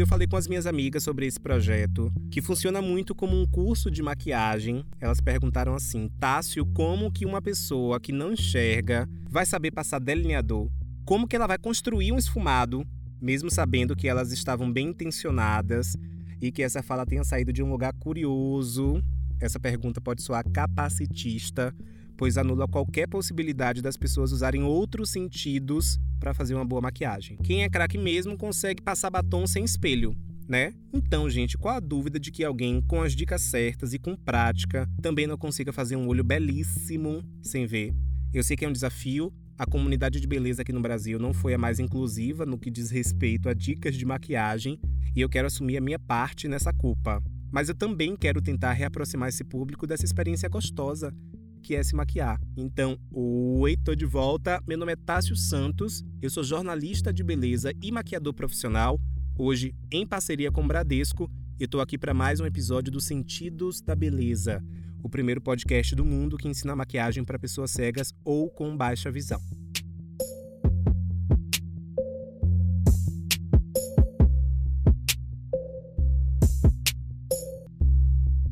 Quando eu falei com as minhas amigas sobre esse projeto, que funciona muito como um curso de maquiagem, elas perguntaram assim: Tássio, como que uma pessoa que não enxerga vai saber passar delineador? Como que ela vai construir um esfumado, mesmo sabendo que elas estavam bem intencionadas e que essa fala tenha saído de um lugar curioso? Essa pergunta pode soar capacitista, pois anula qualquer possibilidade das pessoas usarem outros sentidos para fazer uma boa maquiagem. Quem é craque mesmo consegue passar batom sem espelho, né? Então, gente, qual a dúvida de que alguém com as dicas certas e com prática também não consiga fazer um olho belíssimo sem ver? Eu sei que é um desafio. A comunidade de beleza aqui no Brasil não foi a mais inclusiva no que diz respeito a dicas de maquiagem e eu quero assumir a minha parte nessa culpa. Mas eu também quero tentar reaproximar esse público dessa experiência gostosa que é se maquiar. Então, oi, tô de volta. Meu nome é Tássio Santos, eu sou jornalista de beleza e maquiador profissional, hoje em parceria com o Bradesco, e tô aqui para mais um episódio do Sentidos da Beleza, o primeiro podcast do mundo que ensina maquiagem para pessoas cegas ou com baixa visão.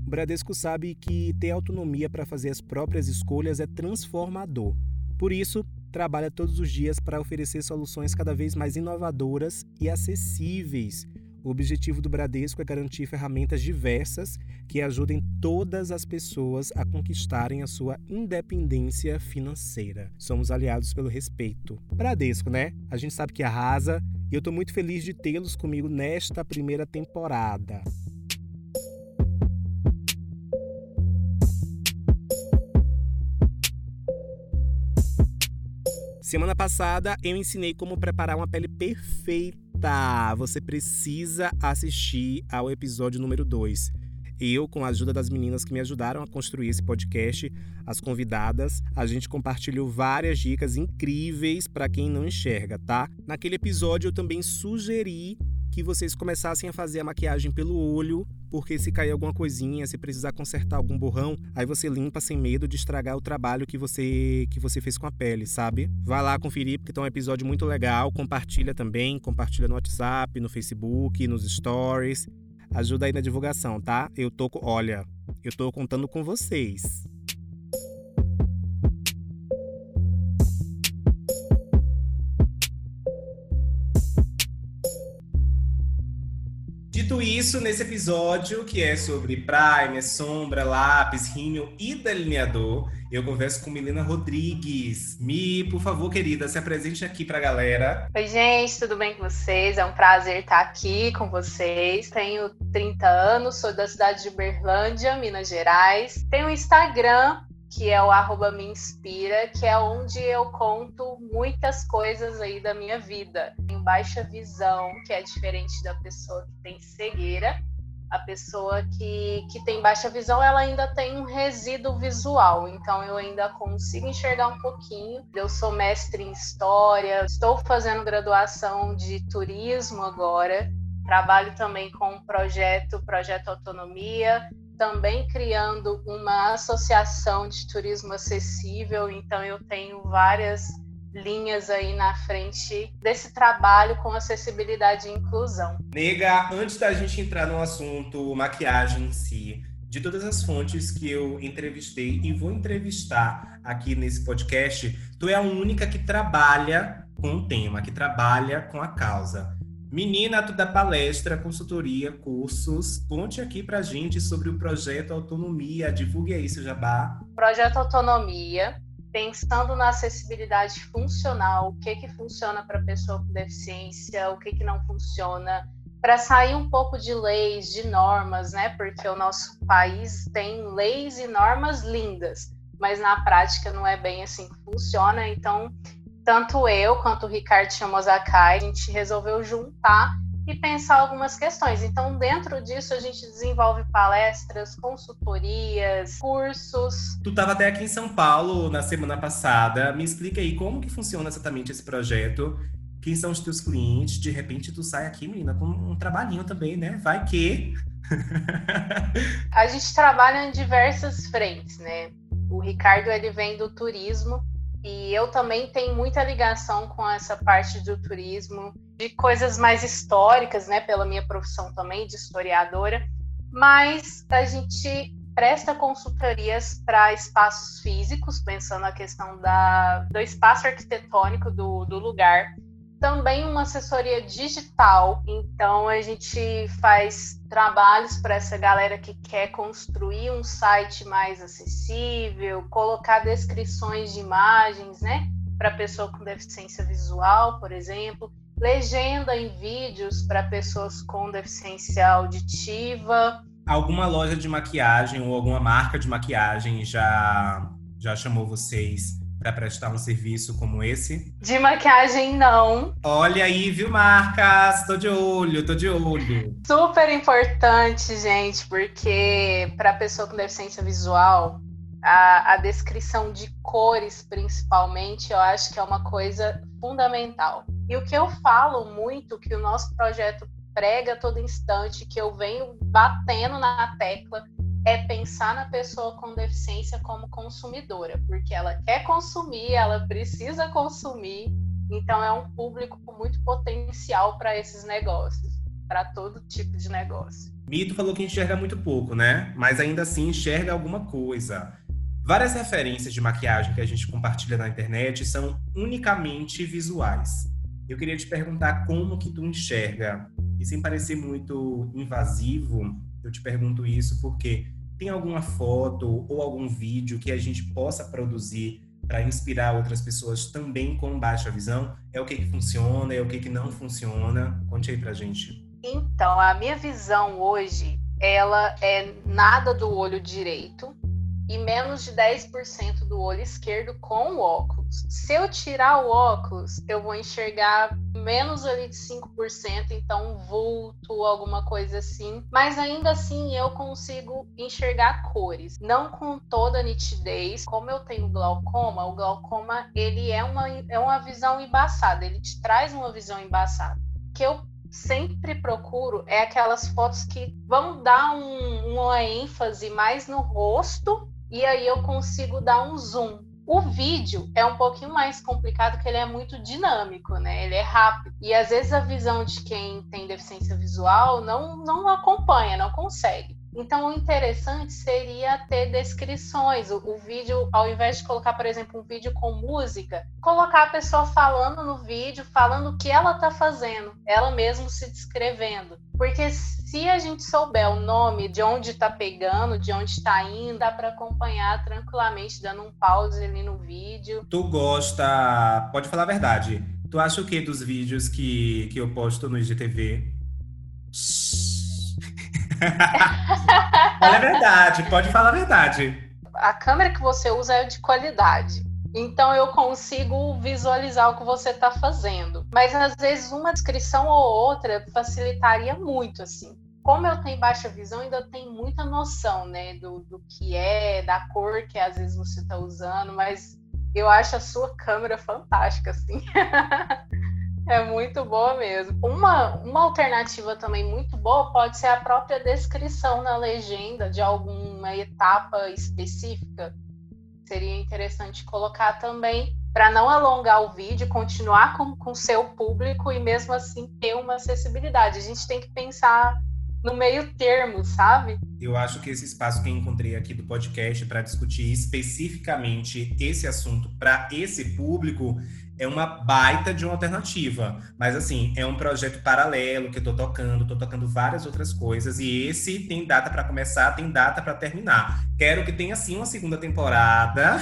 O Bradesco sabe que ter autonomia para fazer as próprias escolhas é transformador. Por isso, trabalha todos os dias para oferecer soluções cada vez mais inovadoras e acessíveis. O objetivo do Bradesco é garantir ferramentas diversas que ajudem todas as pessoas a conquistarem a sua independência financeira. Somos aliados pelo respeito. Bradesco, né? A gente sabe que arrasa e eu estou muito feliz de tê-los comigo nesta primeira temporada. Semana passada eu ensinei como preparar uma pele perfeita. Você precisa assistir ao episódio número 2. Eu, com a ajuda das meninas que me ajudaram a construir esse podcast, as convidadas, a gente compartilhou várias dicas incríveis para quem não enxerga, tá? Naquele episódio eu também sugeri que vocês começassem a fazer a maquiagem pelo olho, porque se cair alguma coisinha, se precisar consertar algum borrão, aí você limpa sem medo de estragar o trabalho que você que você fez com a pele, sabe? Vai lá conferir porque tá um episódio muito legal, compartilha também, compartilha no WhatsApp, no Facebook, nos stories. Ajuda aí na divulgação, tá? Eu tô, olha, eu tô contando com vocês. Dito isso, nesse episódio, que é sobre primer, sombra, lápis, rímel e delineador, eu converso com Milena Rodrigues. Mi, por favor, querida, se apresente aqui pra galera. Oi, gente, tudo bem com vocês? É um prazer estar aqui com vocês. Tenho 30 anos, sou da cidade de Uberlândia, Minas Gerais. Tenho um Instagram que é o arroba me inspira, que é onde eu conto muitas coisas aí da minha vida. Em baixa visão, que é diferente da pessoa que tem cegueira. A pessoa que, que tem baixa visão, ela ainda tem um resíduo visual, então eu ainda consigo enxergar um pouquinho. Eu sou mestre em história, estou fazendo graduação de turismo agora, trabalho também com um projeto, Projeto Autonomia, também criando uma associação de turismo acessível, então eu tenho várias linhas aí na frente desse trabalho com acessibilidade e inclusão. Nega, antes da gente entrar no assunto maquiagem em si, de todas as fontes que eu entrevistei e vou entrevistar aqui nesse podcast, tu é a única que trabalha com o tema, que trabalha com a causa. Menina, dá palestra, consultoria, cursos. Conte aqui pra gente sobre o projeto Autonomia. Divulgue aí, seu jabá. Projeto Autonomia, pensando na acessibilidade funcional, o que que funciona para pessoa com deficiência, o que que não funciona, para sair um pouco de leis, de normas, né? Porque o nosso país tem leis e normas lindas, mas na prática não é bem assim que funciona. Então, tanto eu quanto o Ricardo Chamozakai, a gente resolveu juntar e pensar algumas questões. Então, dentro disso, a gente desenvolve palestras, consultorias, cursos. Tu estava até aqui em São Paulo na semana passada. Me explica aí como que funciona exatamente esse projeto. Quem são os teus clientes? De repente, tu sai aqui, menina, com um trabalhinho também, né? Vai que... a gente trabalha em diversas frentes, né? O Ricardo, ele vem do turismo, E eu também tenho muita ligação com essa parte do turismo, de coisas mais históricas, né, pela minha profissão também de historiadora, mas a gente presta consultorias para espaços físicos, pensando na questão da, do espaço arquitetônico do, do lugar também uma assessoria digital. Então a gente faz trabalhos para essa galera que quer construir um site mais acessível, colocar descrições de imagens, né, para pessoa com deficiência visual, por exemplo, legenda em vídeos para pessoas com deficiência auditiva. Alguma loja de maquiagem ou alguma marca de maquiagem já já chamou vocês para prestar um serviço como esse? De maquiagem, não. Olha aí, viu, Marcas? Tô de olho, tô de olho. Super importante, gente, porque para pessoa com deficiência visual, a, a descrição de cores, principalmente, eu acho que é uma coisa fundamental. E o que eu falo muito, que o nosso projeto prega a todo instante, que eu venho batendo na tecla, é pensar na pessoa com deficiência como consumidora, porque ela quer consumir, ela precisa consumir, então é um público com muito potencial para esses negócios, para todo tipo de negócio. Mito falou que enxerga muito pouco, né? Mas ainda assim enxerga alguma coisa. Várias referências de maquiagem que a gente compartilha na internet são unicamente visuais. Eu queria te perguntar como que tu enxerga. E sem parecer muito invasivo, eu te pergunto isso porque tem alguma foto ou algum vídeo que a gente possa produzir para inspirar outras pessoas também com baixa visão? É o que, que funciona, é o que, que não funciona? Conte aí pra gente. Então, a minha visão hoje, ela é nada do olho direito, e menos de 10% do olho esquerdo com o óculos. Se eu tirar o óculos, eu vou enxergar menos ali de 5%, então um vulto, alguma coisa assim. Mas ainda assim eu consigo enxergar cores, não com toda nitidez. Como eu tenho glaucoma, o glaucoma ele é uma, é uma visão embaçada, ele te traz uma visão embaçada. Que eu sempre procuro é aquelas fotos que vão dar um, uma ênfase mais no rosto e aí eu consigo dar um zoom. O vídeo é um pouquinho mais complicado, porque ele é muito dinâmico, né? Ele é rápido. E às vezes a visão de quem tem deficiência visual não, não acompanha, não consegue. Então, o interessante seria ter descrições. O, o, vídeo, ao invés de colocar, por exemplo, um vídeo com música, colocar a pessoa falando no vídeo, falando o que ela está fazendo, ela mesmo se descrevendo. Porque se a gente souber o nome de onde está pegando, de onde está indo, dá para acompanhar tranquilamente, dando um pause ali no vídeo. Tu gosta. Pode falar a verdade. Tu acha o que dos vídeos que, que eu posto no IGTV? Olha a verdade, pode falar a verdade. A câmera que você usa é de qualidade. Então eu consigo visualizar o que você está fazendo. Mas às vezes uma descrição ou outra facilitaria muito, assim. Como eu tenho baixa visão, ainda tem muita noção, né, do, do que é, da cor que às vezes você está usando, mas eu acho a sua câmera fantástica, assim. É muito boa mesmo. Uma, uma alternativa também muito boa pode ser a própria descrição na legenda de alguma etapa específica. Seria interessante colocar também para não alongar o vídeo, continuar com o seu público e mesmo assim ter uma acessibilidade. A gente tem que pensar no meio termo, sabe? Eu acho que esse espaço que encontrei aqui do podcast para discutir especificamente esse assunto para esse público é uma baita de uma alternativa. Mas, assim, é um projeto paralelo que eu tô tocando, tô tocando várias outras coisas. E esse tem data para começar, tem data para terminar. Quero que tenha, sim, uma segunda temporada.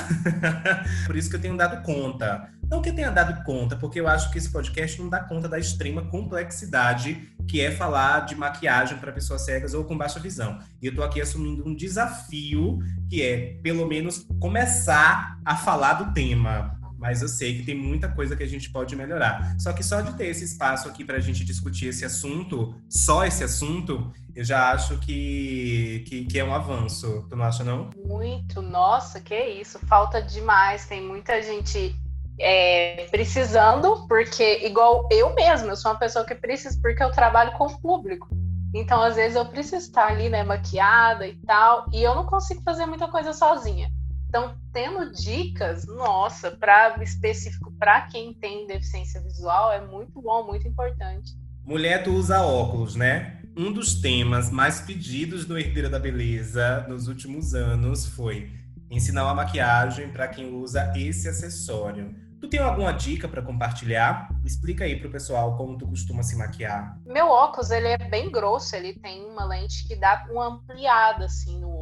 Por isso que eu tenho dado conta. Não que eu tenha dado conta, porque eu acho que esse podcast não dá conta da extrema complexidade que é falar de maquiagem para pessoas cegas ou com baixa visão. E eu tô aqui assumindo um desafio que é, pelo menos, começar a falar do tema mas eu sei que tem muita coisa que a gente pode melhorar. Só que só de ter esse espaço aqui para a gente discutir esse assunto, só esse assunto, eu já acho que, que, que, é um avanço. Tu não acha, não? Muito. Nossa, que isso. Falta demais. Tem muita gente é, precisando, porque, igual eu mesma, eu sou uma pessoa que precisa, porque eu trabalho com o público. Então, às vezes, eu preciso estar ali, né, maquiada e tal, e eu não consigo fazer muita coisa sozinha. Então, tendo dicas, nossa, para específico para quem tem deficiência visual é muito bom, muito importante. Mulher, tu usa óculos, né? Um dos temas mais pedidos no Herdeira da Beleza nos últimos anos foi ensinar uma maquiagem para quem usa esse acessório. Tu tem alguma dica para compartilhar? Explica aí pro pessoal como tu costuma se maquiar. Meu óculos, ele é bem grosso, ele tem uma lente que dá uma ampliada assim no.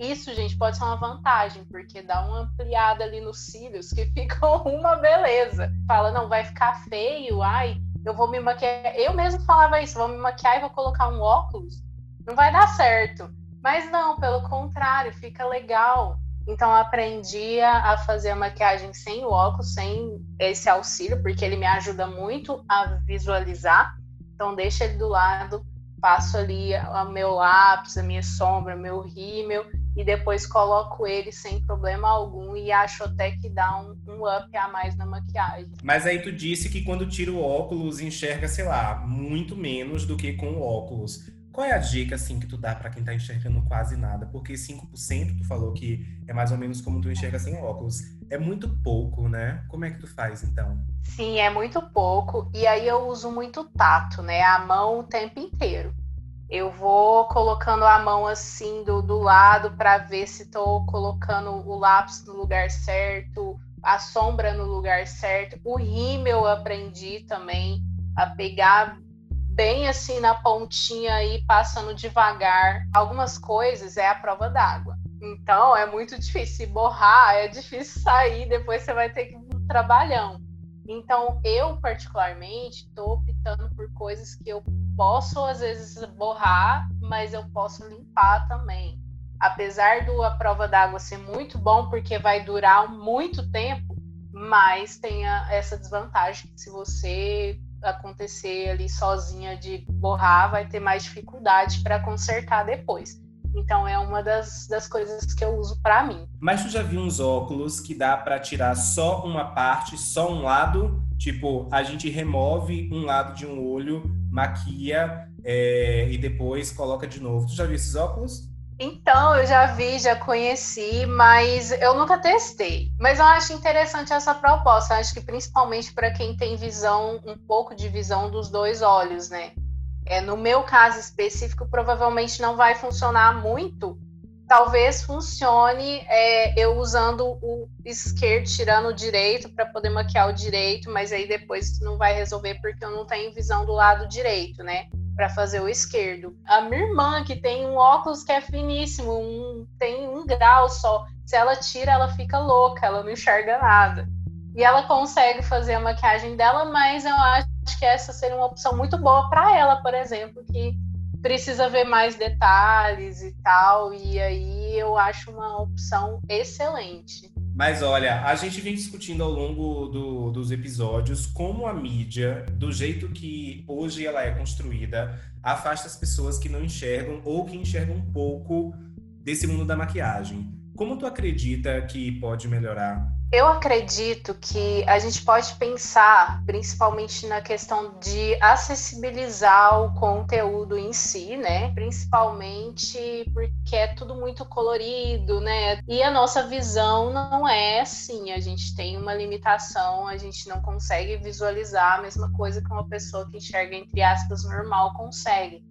Isso, gente, pode ser uma vantagem, porque dá uma ampliada ali nos cílios que ficam uma beleza. Fala, não, vai ficar feio, ai, eu vou me maquiar. Eu mesmo falava isso, vou me maquiar e vou colocar um óculos. Não vai dar certo. Mas não, pelo contrário, fica legal. Então aprendi a fazer a maquiagem sem o óculos, sem esse auxílio, porque ele me ajuda muito a visualizar. Então deixa ele do lado, passo ali o meu lápis, a minha sombra, meu rímel e depois coloco ele sem problema algum e acho até que dá um, um, up a mais na maquiagem. Mas aí tu disse que quando tira o óculos enxerga, sei lá, muito menos do que com o óculos. Qual é a dica, assim, que tu dá para quem tá enxergando quase nada? Porque 5% tu falou que é mais ou menos como tu enxerga sem óculos. É muito pouco, né? Como é que tu faz, então? Sim, é muito pouco. E aí eu uso muito tato, né? A mão o tempo inteiro. Eu vou colocando a mão assim do, do lado para ver se estou colocando o lápis no lugar certo, a sombra no lugar certo. O rímel eu aprendi também a pegar bem assim na pontinha e passando devagar. Algumas coisas é a prova d'água. Então é muito difícil. Se borrar, é difícil sair, depois você vai ter que ir um trabalhão. Então, eu particularmente estou optando por coisas que eu posso às vezes borrar, mas eu posso limpar também. Apesar do a prova d'água ser muito bom porque vai durar muito tempo, mas tem essa desvantagem que se você acontecer ali sozinha de borrar, vai ter mais dificuldade para consertar depois. Então é uma das, das coisas que eu uso para mim. Mas tu já viu uns óculos que dá para tirar só uma parte, só um lado? Tipo, a gente remove um lado de um olho, maquia é, e depois coloca de novo. Tu já viu esses óculos? Então, eu já vi, já conheci, mas eu nunca testei. Mas eu acho interessante essa proposta. acho que principalmente para quem tem visão, um pouco de visão dos dois olhos, né? É, no meu caso específico, provavelmente não vai funcionar muito. Talvez funcione é, eu usando o esquerdo, tirando o direito para poder maquiar o direito, mas aí depois não vai resolver porque eu não tenho visão do lado direito, né? para fazer o esquerdo. A minha irmã, que tem um óculos que é finíssimo, um, tem um grau só. Se ela tira, ela fica louca, ela não enxerga nada. E ela consegue fazer a maquiagem dela, mas eu acho que essa seria uma opção muito boa para ela, por exemplo, que precisa ver mais detalhes e tal. E aí eu acho uma opção excelente. Mas olha, a gente vem discutindo ao longo do, dos episódios como a mídia, do jeito que hoje ela é construída, afasta as pessoas que não enxergam ou que enxergam um pouco desse mundo da maquiagem. Como tu acredita que pode melhorar eu acredito que a gente pode pensar principalmente na questão de acessibilizar o conteúdo em si, né? Principalmente porque é tudo muito colorido, né? E a nossa visão não é assim, a gente tem uma limitação, a gente não consegue visualizar a mesma coisa que uma pessoa que enxerga entre aspas normal consegue.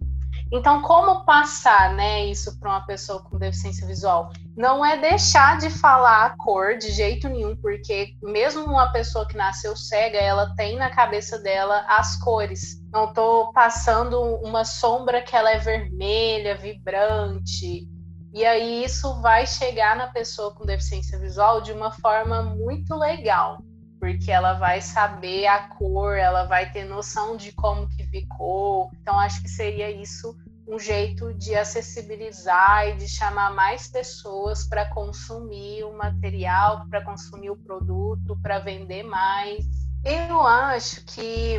Então, como passar né, isso para uma pessoa com deficiência visual? Não é deixar de falar a cor de jeito nenhum, porque mesmo uma pessoa que nasceu cega, ela tem na cabeça dela as cores. Não estou passando uma sombra que ela é vermelha, vibrante. E aí isso vai chegar na pessoa com deficiência visual de uma forma muito legal porque ela vai saber a cor, ela vai ter noção de como que ficou. Então acho que seria isso um jeito de acessibilizar e de chamar mais pessoas para consumir o material, para consumir o produto, para vender mais. Eu acho que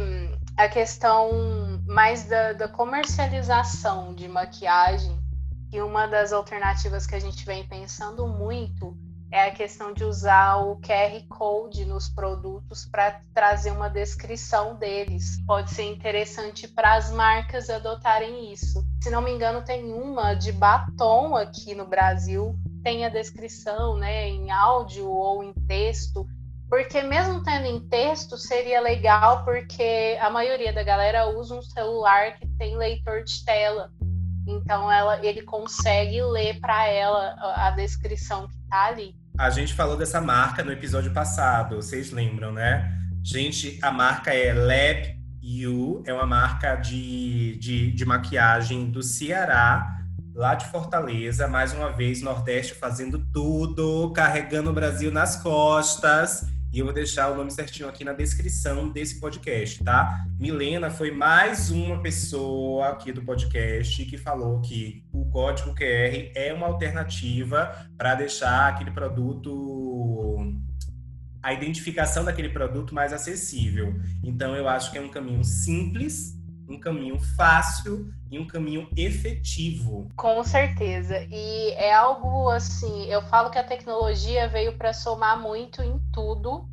a questão mais da, da comercialização de maquiagem, e uma das alternativas que a gente vem pensando muito é a questão de usar o QR Code nos produtos para trazer uma descrição deles. Pode ser interessante para as marcas adotarem isso. Se não me engano, tem uma de batom aqui no Brasil tenha descrição, né, em áudio ou em texto, porque mesmo tendo em texto seria legal porque a maioria da galera usa um celular que tem leitor de tela. Então ela, ele consegue ler para ela a descrição que tá ali. A gente falou dessa marca no episódio passado, vocês lembram, né? Gente, a marca é Lab You, é uma marca de, de, de maquiagem do Ceará, lá de Fortaleza. Mais uma vez, Nordeste fazendo tudo, carregando o Brasil nas costas. E eu vou deixar o nome certinho aqui na descrição desse podcast, tá? Milena foi mais uma pessoa aqui do podcast que falou que o código QR é uma alternativa para deixar aquele produto a identificação daquele produto mais acessível. Então eu acho que é um caminho simples, um caminho fácil e um caminho efetivo. Com certeza. E é algo assim, eu falo que a tecnologia veio para somar muito em tudo.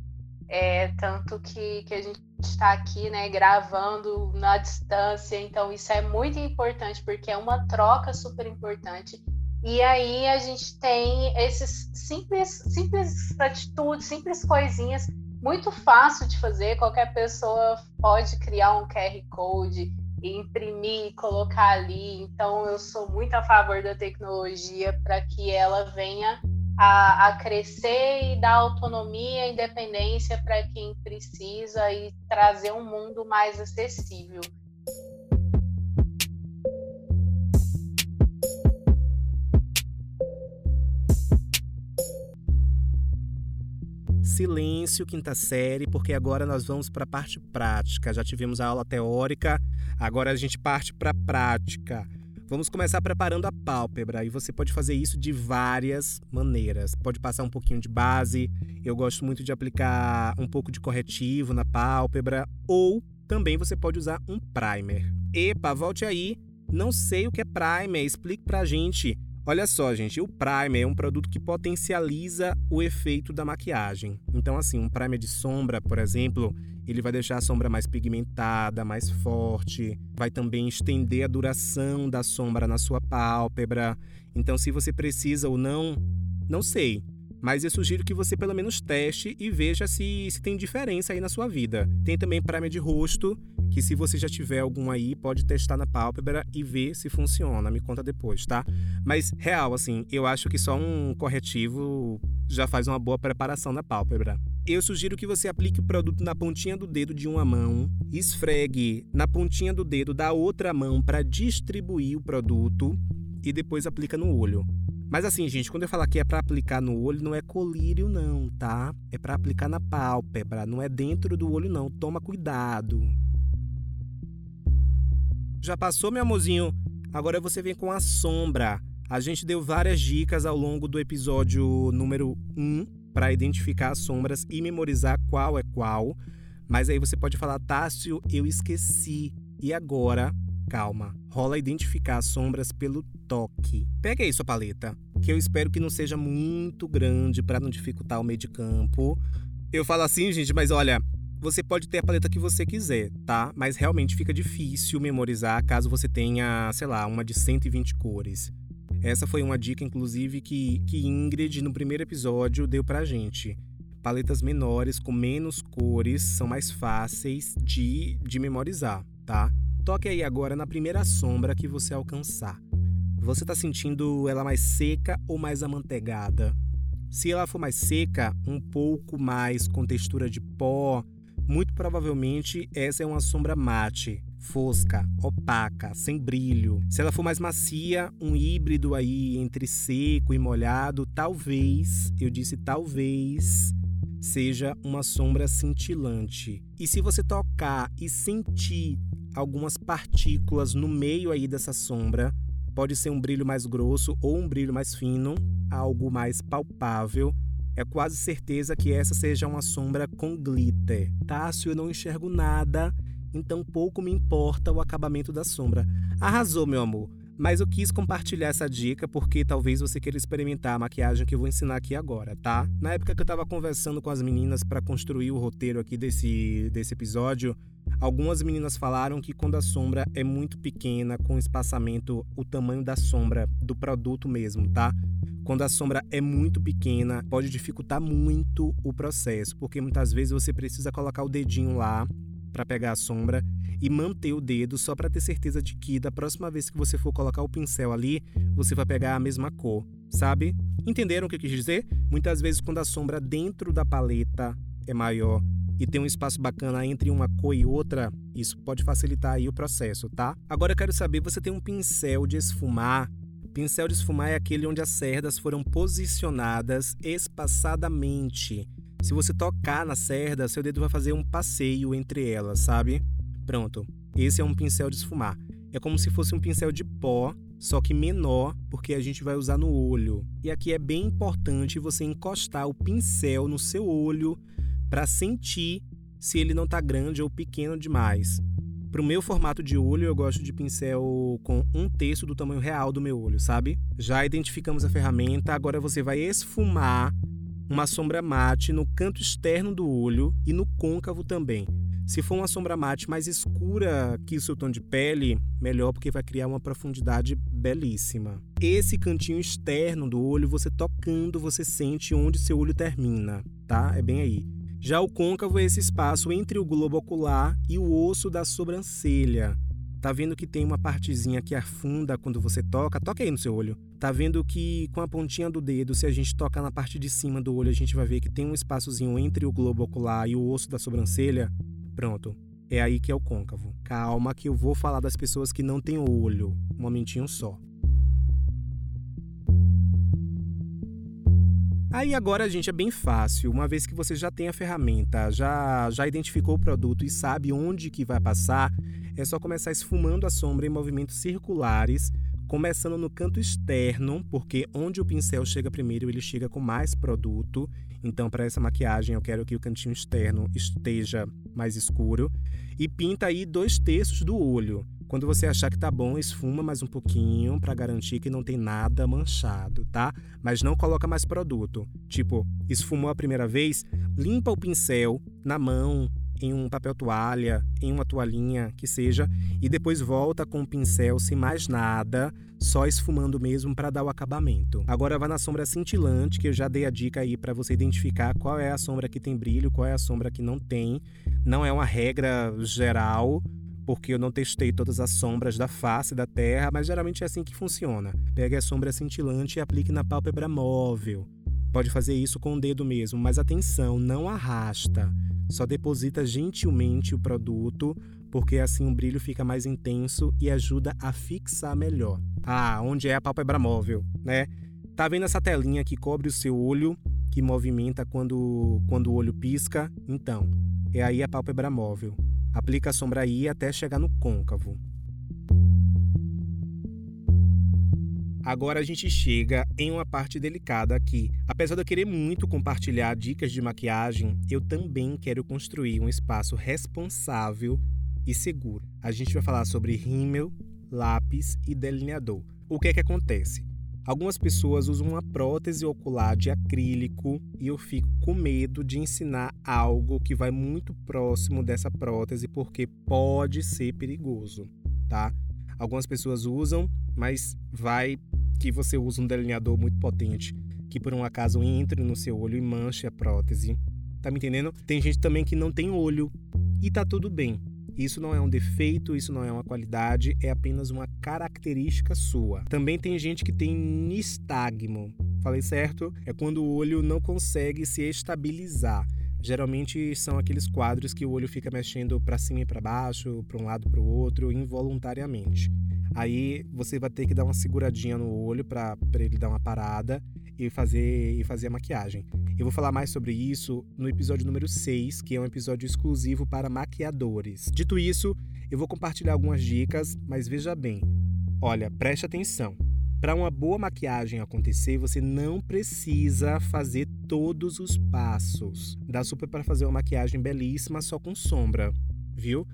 É, tanto que, que a gente está aqui né, gravando na distância, então isso é muito importante, porque é uma troca super importante. E aí a gente tem esses simples, simples atitudes, simples coisinhas, muito fácil de fazer. Qualquer pessoa pode criar um QR Code imprimir e colocar ali. Então eu sou muito a favor da tecnologia para que ela venha a, a, crescer e dar autonomia e independência para quem precisa e trazer um mundo mais acessível. Silêncio, quinta série, porque agora nós vamos para a parte prática. Já tivemos a aula teórica, agora a gente parte para a prática. Vamos começar preparando a pálpebra e você pode fazer isso de várias maneiras. Pode passar um pouquinho de base, eu gosto muito de aplicar um pouco de corretivo na pálpebra, ou também você pode usar um primer. Epa, volte aí. Não sei o que é primer, explique pra gente. Olha só, gente, o primer é um produto que potencializa o efeito da maquiagem. Então, assim, um primer de sombra, por exemplo, ele vai deixar a sombra mais pigmentada, mais forte, vai também estender a duração da sombra na sua pálpebra. Então, se você precisa ou não, não sei. Mas eu sugiro que você pelo menos teste e veja se, se tem diferença aí na sua vida. Tem também primer de rosto, que se você já tiver algum aí, pode testar na pálpebra e ver se funciona. Me conta depois, tá? Mas, real, assim, eu acho que só um corretivo já faz uma boa preparação na pálpebra. Eu sugiro que você aplique o produto na pontinha do dedo de uma mão, esfregue na pontinha do dedo da outra mão para distribuir o produto e depois aplica no olho. Mas assim, gente, quando eu falar que é para aplicar no olho, não é colírio não, tá? É para aplicar na pálpebra, não é dentro do olho não. Toma cuidado. Já passou, meu amorzinho? Agora você vem com a sombra. A gente deu várias dicas ao longo do episódio número 1 para identificar as sombras e memorizar qual é qual. Mas aí você pode falar, Tássio, eu esqueci. E agora calma. Rola identificar as sombras pelo toque. Pega aí sua paleta, que eu espero que não seja muito grande para não dificultar o meio de campo. Eu falo assim, gente, mas olha, você pode ter a paleta que você quiser, tá? Mas realmente fica difícil memorizar caso você tenha, sei lá, uma de 120 cores. Essa foi uma dica, inclusive, que, que Ingrid, no primeiro episódio, deu pra gente. Paletas menores, com menos cores, são mais fáceis de, de memorizar, tá? Toque aí agora na primeira sombra que você alcançar. Você está sentindo ela mais seca ou mais amanteigada? Se ela for mais seca, um pouco mais com textura de pó, muito provavelmente essa é uma sombra mate, fosca, opaca, sem brilho. Se ela for mais macia, um híbrido aí entre seco e molhado, talvez, eu disse talvez, seja uma sombra cintilante. E se você tocar e sentir algumas partículas no meio aí dessa sombra. Pode ser um brilho mais grosso ou um brilho mais fino, algo mais palpável. É quase certeza que essa seja uma sombra com glitter. Tássio, eu não enxergo nada, então pouco me importa o acabamento da sombra. Arrasou, meu amor. Mas eu quis compartilhar essa dica porque talvez você queira experimentar a maquiagem que eu vou ensinar aqui agora, tá? Na época que eu estava conversando com as meninas para construir o roteiro aqui desse, desse episódio, Algumas meninas falaram que quando a sombra é muito pequena, com espaçamento, o tamanho da sombra do produto mesmo, tá? Quando a sombra é muito pequena, pode dificultar muito o processo, porque muitas vezes você precisa colocar o dedinho lá para pegar a sombra e manter o dedo só para ter certeza de que da próxima vez que você for colocar o pincel ali, você vai pegar a mesma cor, sabe? Entenderam o que eu quis dizer? Muitas vezes quando a sombra dentro da paleta é maior e tem um espaço bacana entre uma cor e outra, isso pode facilitar aí o processo, tá? Agora eu quero saber, você tem um pincel de esfumar? Pincel de esfumar é aquele onde as cerdas foram posicionadas espaçadamente. Se você tocar na cerda, seu dedo vai fazer um passeio entre elas, sabe? Pronto. Esse é um pincel de esfumar. É como se fosse um pincel de pó, só que menor, porque a gente vai usar no olho. E aqui é bem importante você encostar o pincel no seu olho para sentir se ele não está grande ou pequeno demais. Para o meu formato de olho, eu gosto de pincel com um terço do tamanho real do meu olho, sabe? Já identificamos a ferramenta, agora você vai esfumar uma sombra mate no canto externo do olho e no côncavo também. Se for uma sombra mate mais escura que o seu tom de pele, melhor porque vai criar uma profundidade belíssima. Esse cantinho externo do olho, você tocando, você sente onde seu olho termina, tá? É bem aí. Já o côncavo é esse espaço entre o globo ocular e o osso da sobrancelha. Tá vendo que tem uma partezinha que afunda quando você toca? Toca aí no seu olho. Tá vendo que com a pontinha do dedo, se a gente tocar na parte de cima do olho, a gente vai ver que tem um espaçozinho entre o globo ocular e o osso da sobrancelha? Pronto. É aí que é o côncavo. Calma que eu vou falar das pessoas que não têm olho. Um momentinho só. Aí agora, gente, é bem fácil. Uma vez que você já tem a ferramenta, já, já identificou o produto e sabe onde que vai passar, é só começar esfumando a sombra em movimentos circulares, começando no canto externo, porque onde o pincel chega primeiro, ele chega com mais produto. Então, para essa maquiagem, eu quero que o cantinho externo esteja mais escuro. E pinta aí dois terços do olho. Quando você achar que tá bom, esfuma mais um pouquinho para garantir que não tem nada manchado, tá? Mas não coloca mais produto. Tipo, esfumou a primeira vez, limpa o pincel na mão, em um papel toalha, em uma toalhinha, que seja, e depois volta com o pincel sem mais nada, só esfumando mesmo para dar o acabamento. Agora vai na sombra cintilante, que eu já dei a dica aí para você identificar qual é a sombra que tem brilho, qual é a sombra que não tem. Não é uma regra geral, porque eu não testei todas as sombras da face da Terra, mas geralmente é assim que funciona. Pegue a sombra cintilante e aplique na pálpebra móvel. Pode fazer isso com o dedo mesmo, mas atenção, não arrasta. Só deposita gentilmente o produto, porque assim o brilho fica mais intenso e ajuda a fixar melhor. Ah, onde é a pálpebra móvel, né? Tá vendo essa telinha que cobre o seu olho, que movimenta quando, quando o olho pisca? Então, é aí a pálpebra móvel. Aplica a sombra aí até chegar no côncavo. Agora a gente chega em uma parte delicada aqui. Apesar de eu querer muito compartilhar dicas de maquiagem, eu também quero construir um espaço responsável e seguro. A gente vai falar sobre rímel, lápis e delineador. O que é que acontece? Algumas pessoas usam uma prótese ocular de acrílico e eu fico com medo de ensinar algo que vai muito próximo dessa prótese porque pode ser perigoso, tá? Algumas pessoas usam, mas vai que você usa um delineador muito potente que por um acaso entre no seu olho e manche a prótese. Tá me entendendo? Tem gente também que não tem olho e tá tudo bem. Isso não é um defeito, isso não é uma qualidade, é apenas uma característica sua. Também tem gente que tem nistagmo. Falei certo? É quando o olho não consegue se estabilizar. Geralmente são aqueles quadros que o olho fica mexendo para cima e para baixo, para um lado para o outro, involuntariamente. Aí você vai ter que dar uma seguradinha no olho para ele dar uma parada e fazer, e fazer a maquiagem. Eu vou falar mais sobre isso no episódio número 6, que é um episódio exclusivo para maquiadores. Dito isso, eu vou compartilhar algumas dicas, mas veja bem. Olha, preste atenção. Para uma boa maquiagem acontecer, você não precisa fazer todos os passos. Dá super para fazer uma maquiagem belíssima só com sombra, viu?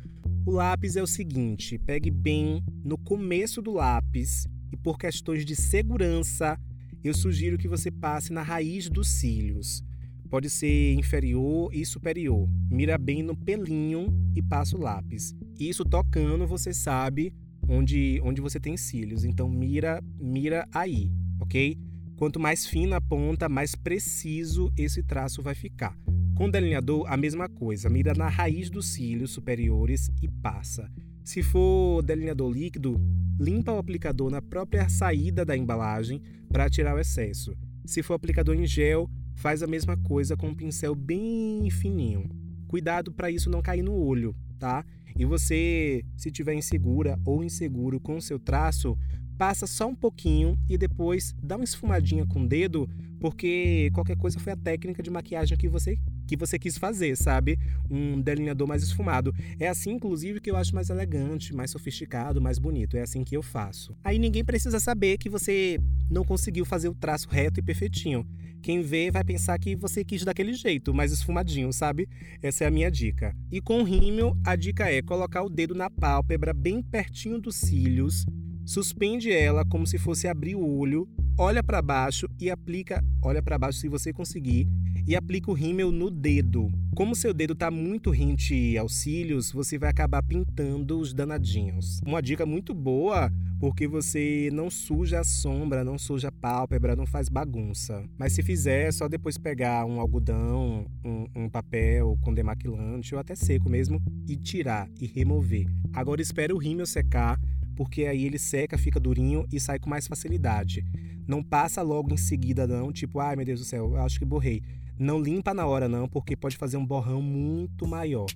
O lápis é o seguinte: pegue bem no começo do lápis e, por questões de segurança, eu sugiro que você passe na raiz dos cílios. Pode ser inferior e superior. Mira bem no pelinho e passa o lápis. Isso tocando, você sabe onde, onde você tem cílios. Então mira, mira aí, ok? Quanto mais fina a ponta, mais preciso esse traço vai ficar. Com delineador, a mesma coisa. Mira na raiz dos cílios superiores e passa. Se for delineador líquido, limpa o aplicador na própria saída da embalagem para tirar o excesso. Se for aplicador em gel, faz a mesma coisa com um pincel bem fininho. Cuidado para isso não cair no olho, tá? E você, se tiver insegura ou inseguro com o seu traço, passa só um pouquinho e depois dá uma esfumadinha com o dedo, porque qualquer coisa foi a técnica de maquiagem que você que você quis fazer, sabe? Um delineador mais esfumado. É assim, inclusive, que eu acho mais elegante, mais sofisticado, mais bonito. É assim que eu faço. Aí ninguém precisa saber que você não conseguiu fazer o traço reto e perfeitinho. Quem vê vai pensar que você quis daquele jeito, mais esfumadinho, sabe? Essa é a minha dica. E com rímel, a dica é colocar o dedo na pálpebra bem pertinho dos cílios, suspende ela como se fosse abrir o olho, olha para baixo e aplica, olha para baixo se você conseguir, e aplica o rímel no dedo. Como seu dedo está muito rente aos cílios, você vai acabar pintando os danadinhos. Uma dica muito boa, porque você não suja a sombra, não suja a pálpebra, não faz bagunça. Mas se fizer, é só depois pegar um algodão, um, um papel com demaquilante ou até seco mesmo e tirar e remover. Agora espere o rímel secar porque aí ele seca, fica durinho e sai com mais facilidade. Não passa logo em seguida, não, tipo, ai meu Deus do céu, acho que borrei. Não limpa na hora, não, porque pode fazer um borrão muito maior.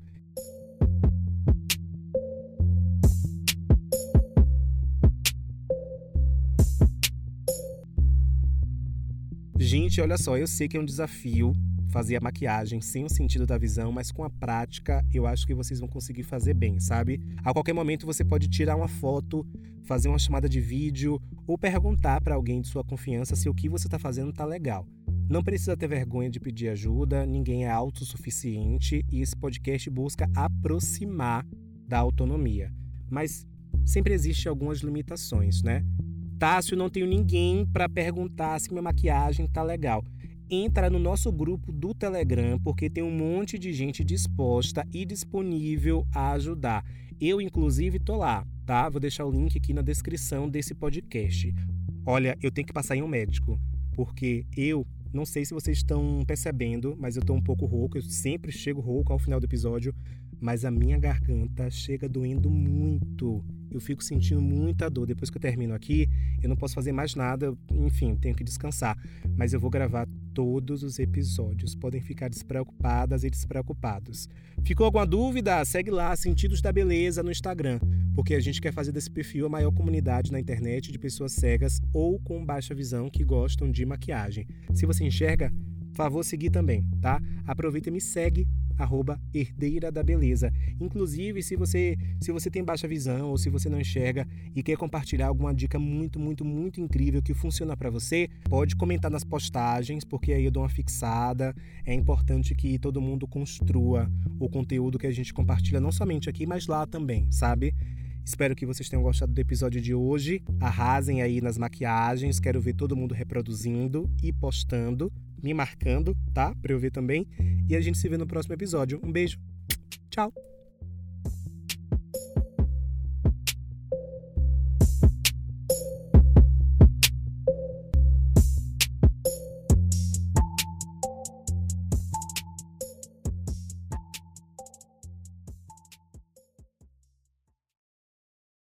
Gente, olha só, eu sei que é um desafio fazer a maquiagem sem o sentido da visão, mas com a prática eu acho que vocês vão conseguir fazer bem, sabe? A qualquer momento você pode tirar uma foto, fazer uma chamada de vídeo ou perguntar para alguém de sua confiança se o que você está fazendo tá legal. Não precisa ter vergonha de pedir ajuda, ninguém é autossuficiente e esse podcast busca aproximar da autonomia. Mas sempre existe algumas limitações, né? Tássio, não tenho ninguém para perguntar se minha maquiagem tá legal entra no nosso grupo do Telegram, porque tem um monte de gente disposta e disponível a ajudar. Eu, inclusive, tô lá, tá? Vou deixar o link aqui na descrição desse podcast. Olha, eu tenho que passar em um médico, porque eu não sei se vocês estão percebendo, mas eu tô um pouco rouco. Eu sempre chego rouco ao final do episódio, mas a minha garganta chega doendo muito eu fico sentindo muita dor. Depois que eu termino aqui, eu não posso fazer mais nada, enfim, tenho que descansar. Mas eu vou gravar todos os episódios. Podem ficar despreocupadas e despreocupados. Ficou alguma dúvida? Segue lá, Sentidos da Beleza, no Instagram, porque a gente quer fazer desse perfil a maior comunidade na internet de pessoas cegas ou com baixa visão que gostam de maquiagem. Se você enxerga, favor seguir também, tá? Aproveita e me segue arroba herdeira da beleza. Inclusive, se você, se você tem baixa visão ou se você não enxerga e quer compartilhar alguma dica muito, muito, muito incrível que funciona para você, pode comentar nas postagens, porque aí eu dou uma fixada. É importante que todo mundo construa o conteúdo que a gente compartilha, não somente aqui, mas lá também, sabe? Espero que vocês tenham gostado do episódio de hoje. Arrasem aí nas maquiagens. Quero ver todo mundo reproduzindo e postando, me marcando, tá? Pra eu ver também. E a gente se vê no próximo episódio. Um beijo. Tchau.